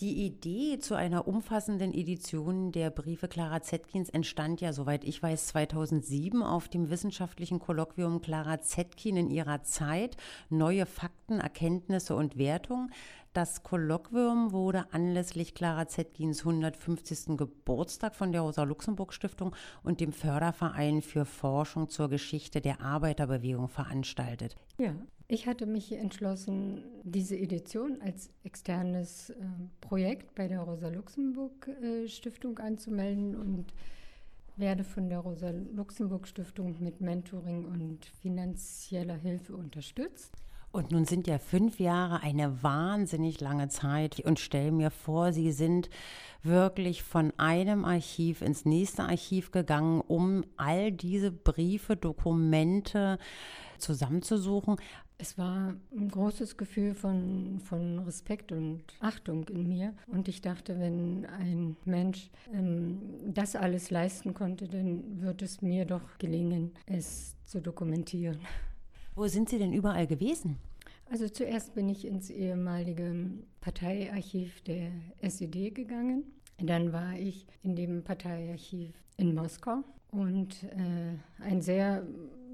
Die Idee zu einer umfassenden Edition der Briefe Clara Zetkins entstand ja, soweit ich weiß, 2007 auf dem wissenschaftlichen Kolloquium Clara Zetkin in ihrer Zeit. Neue Fakten, Erkenntnisse und Wertung. Das Kolloquium wurde anlässlich Clara Zetkins 150. Geburtstag von der Rosa-Luxemburg-Stiftung und dem Förderverein für Forschung zur Geschichte der Arbeiterbewegung veranstaltet. Ja, ich hatte mich entschlossen, diese Edition als externes äh, Projekt bei der Rosa-Luxemburg-Stiftung äh, anzumelden und werde von der Rosa-Luxemburg-Stiftung mit Mentoring und finanzieller Hilfe unterstützt. Und nun sind ja fünf Jahre eine wahnsinnig lange Zeit und stelle mir vor, Sie sind wirklich von einem Archiv ins nächste Archiv gegangen, um all diese Briefe, Dokumente zusammenzusuchen. Es war ein großes Gefühl von, von Respekt und Achtung in mir. Und ich dachte, wenn ein Mensch ähm, das alles leisten konnte, dann wird es mir doch gelingen, es zu dokumentieren. Wo sind Sie denn überall gewesen? Also zuerst bin ich ins ehemalige Parteiarchiv der SED gegangen. Dann war ich in dem Parteiarchiv in Moskau und äh, ein sehr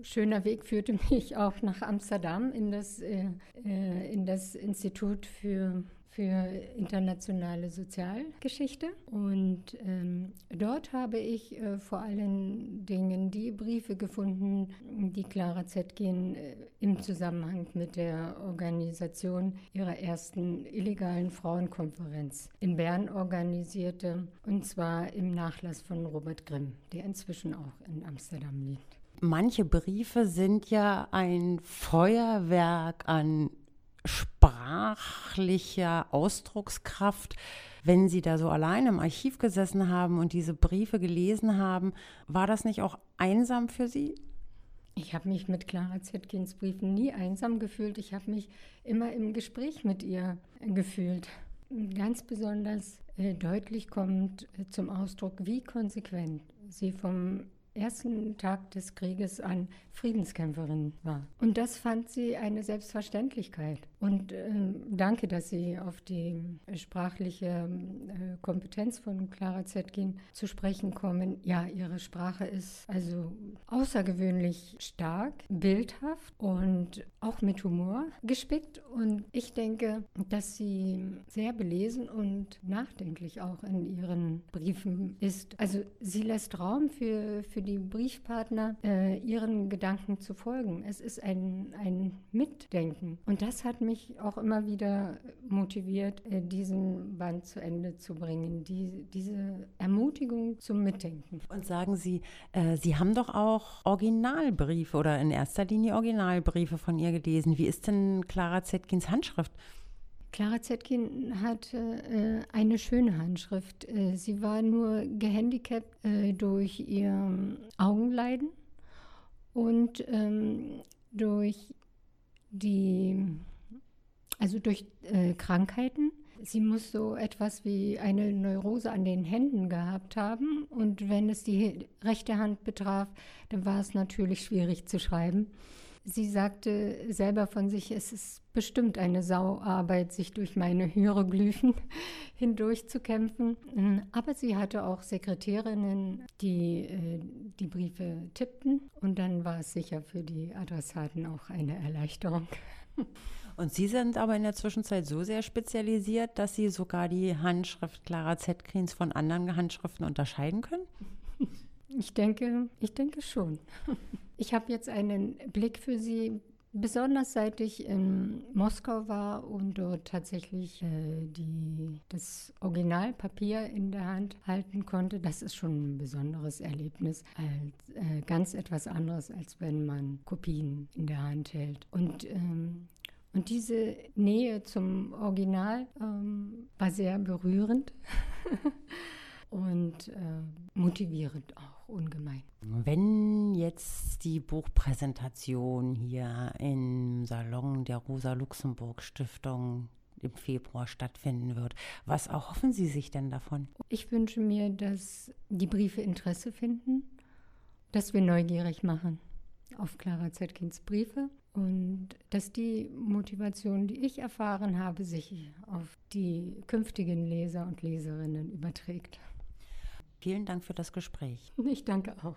schöner Weg führte mich auch nach Amsterdam in das, äh, äh, in das Institut für, für internationale Sozialgeschichte. Und ähm, dort habe ich äh, vor allen Dingen die Briefe gefunden, die Clara Zetkin äh, im Zusammenhang mit der Organisation ihrer ersten illegalen Frauenkonferenz in Bern organisierte, und zwar im Nachlass von Robert Grimm, der inzwischen auch in Amsterdam liegt. Manche Briefe sind ja ein Feuerwerk an sprachlicher Ausdruckskraft. Wenn Sie da so allein im Archiv gesessen haben und diese Briefe gelesen haben, war das nicht auch einsam für Sie? Ich habe mich mit Clara Zetkins Briefen nie einsam gefühlt. Ich habe mich immer im Gespräch mit ihr gefühlt. Ganz besonders äh, deutlich kommt äh, zum Ausdruck, wie konsequent sie vom ersten Tag des Krieges an Friedenskämpferin war. Und das fand sie eine Selbstverständlichkeit. Und äh, danke, dass Sie auf die sprachliche äh, Kompetenz von Clara Zetkin zu sprechen kommen. Ja, ihre Sprache ist also außergewöhnlich stark, bildhaft und auch mit Humor gespickt. Und ich denke, dass sie sehr belesen und nachdenklich auch in ihren Briefen ist. Also sie lässt Raum für, für die Briefpartner, äh, ihren Gedanken zu folgen. Es ist ein, ein Mitdenken. Und das hat mich auch immer wieder motiviert, äh, diesen Band zu Ende zu bringen. Die, diese Ermutigung zum Mitdenken. Und sagen Sie, äh, Sie haben doch auch Originalbriefe oder in erster Linie Originalbriefe von ihr gelesen. Wie ist denn Clara Zetkins Handschrift? Clara Zetkin hatte äh, eine schöne Handschrift. Äh, sie war nur gehandicapt äh, durch ihr Augenleiden und ähm, durch die, also durch äh, Krankheiten. Sie muss so etwas wie eine Neurose an den Händen gehabt haben und wenn es die rechte Hand betraf, dann war es natürlich schwierig zu schreiben. Sie sagte selber von sich, es ist bestimmt eine Sauarbeit, sich durch meine Hieroglyphen hindurch zu kämpfen. Aber sie hatte auch Sekretärinnen, die äh, die Briefe tippten und dann war es sicher für die Adressaten auch eine Erleichterung. Und Sie sind aber in der Zwischenzeit so sehr spezialisiert, dass Sie sogar die Handschrift Clara Zetkrins von anderen Handschriften unterscheiden können? Ich denke, ich denke schon. Ich habe jetzt einen Blick für Sie, besonders seit ich in Moskau war und dort tatsächlich äh, die, das Originalpapier in der Hand halten konnte. Das ist schon ein besonderes Erlebnis, als, äh, ganz etwas anderes, als wenn man Kopien in der Hand hält. Und ähm, und diese Nähe zum Original ähm, war sehr berührend und äh, motivierend auch ungemein. Wenn jetzt die Buchpräsentation hier im Salon der Rosa-Luxemburg-Stiftung im Februar stattfinden wird. Was erhoffen Sie sich denn davon? Ich wünsche mir, dass die Briefe Interesse finden, dass wir neugierig machen auf Clara Zetkins Briefe und dass die Motivation, die ich erfahren habe, sich auf die künftigen Leser und Leserinnen überträgt. Vielen Dank für das Gespräch. Ich danke auch.